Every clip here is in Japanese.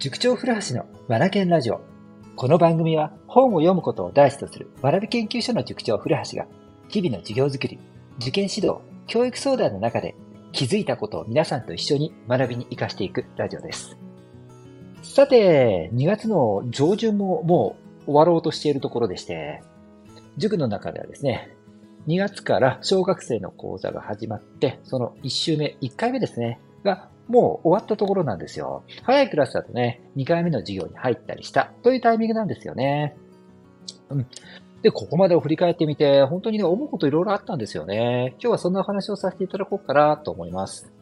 塾長古橋のわらけんラジオ。この番組は本を読むことを第一とするわらび研究所の塾長古橋が日々の授業づくり、受験指導、教育相談の中で気づいたことを皆さんと一緒に学びに活かしていくラジオです。さて、2月の上旬ももう終わろうとしているところでして、塾の中ではですね、2月から小学生の講座が始まって、その1週目、1回目ですね、がもう終わったところなんですよ。早いクラスだとね、2回目の授業に入ったりしたというタイミングなんですよね。うん。で、ここまでを振り返ってみて、本当にね、思うこといろいろあったんですよね。今日はそんなお話をさせていただこうかなと思います。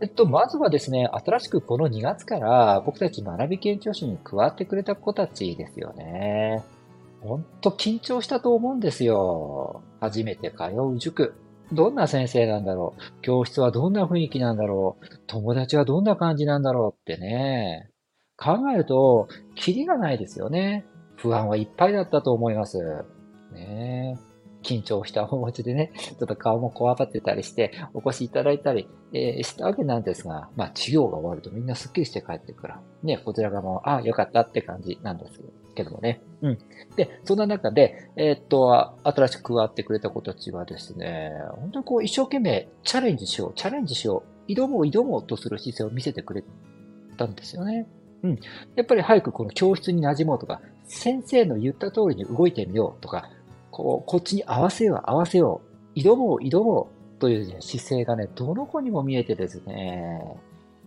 えっと、まずはですね、新しくこの2月から僕たち学び研究所に加わってくれた子たちですよね。ほんと緊張したと思うんですよ。初めて通う塾。どんな先生なんだろう？教室はどんな雰囲気なんだろう？友達はどんな感じなんだろうってね。考えると、キリがないですよね。不安はいっぱいだったと思います。ね緊張した面持ちでね、ちょっと顔もこわばってたりして、お越しいただいたり、えー、したわけなんですが、まあ、授業が終わるとみんなスッキリして帰ってくから、ね、こちら側も、ああ、よかったって感じなんですけど。けどもね。うん。で、そんな中で、えー、っと、新しく加わってくれた子たちはですね、本当にこう一生懸命チャレンジしよう、チャレンジしよう、挑もう挑もうとする姿勢を見せてくれたんですよね。うん。やっぱり早くこの教室に馴染もうとか、先生の言った通りに動いてみようとか、こう、こっちに合わせよう、合わせよう、挑もう、挑もうという、ね、姿勢がね、どの子にも見えてですね、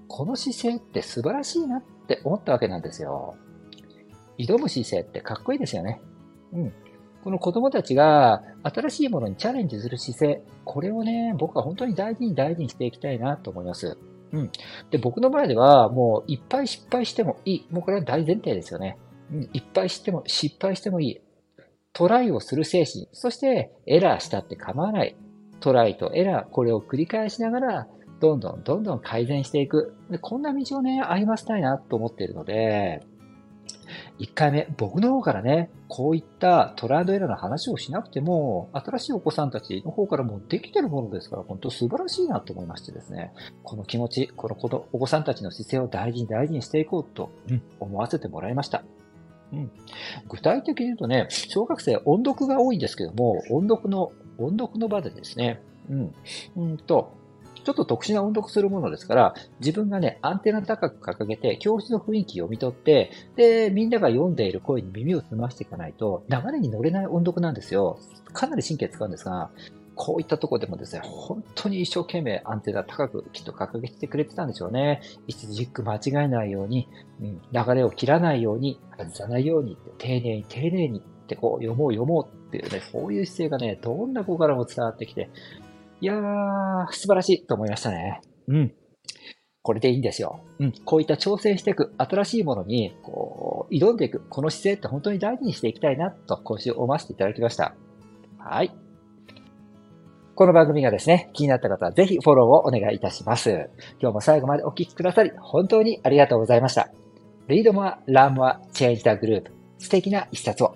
この姿勢って素晴らしいなって思ったわけなんですよ。挑む姿勢ってかっこいいですよね。うん。この子供たちが新しいものにチャレンジする姿勢、これをね、僕は本当に大事に大事にしていきたいなと思います。うん。で、僕の前ではもういっぱい失敗してもいい。もうこれは大前提ですよね。うん。いっぱいしても、失敗してもいい。トライをする精神。そしてエラーしたって構わない。トライとエラー、これを繰り返しながら、どんどんどんどん改善していく。でこんな道をね、歩ませたいなと思っているので、1回目、僕の方からね、こういったトライアドエラーの話をしなくても、新しいお子さんたちの方からもできてるものですから、本当素晴らしいなと思いましてですね、この気持ち、この子お子さんたちの姿勢を大事に大事にしていこうと、思わせてもらいました。具体的に言うとね、小学生音読が多いんですけども、音読の、音読の場でですね、うん、うんと、ちょっと特殊な音読するものですから、自分がね、アンテナ高く掲げて、教室の雰囲気を読み取って、で、みんなが読んでいる声に耳を澄ましていかないと、流れに乗れない音読なんですよ。かなり神経使うんですが、こういったとこでもですね、本当に一生懸命アンテナ高くきっと掲げてくれてたんでしょうね。一軸間違えないように、うん、流れを切らないように、外さないように、丁寧に丁寧にってこう読もう読もうっていうね、そういう姿勢がね、どんな子からも伝わってきて、いやー、素晴らしいと思いましたね。うん。これでいいんですよ。うん。こういった挑戦していく、新しいものに、こう、挑んでいく、この姿勢って本当に大事にしていきたいな、と、今週思わせていただきました。はい。この番組がですね、気になった方はぜひフォローをお願いいたします。今日も最後までお聴きくださり、本当にありがとうございました。Read more, learn more, change the group. 素敵な一冊を。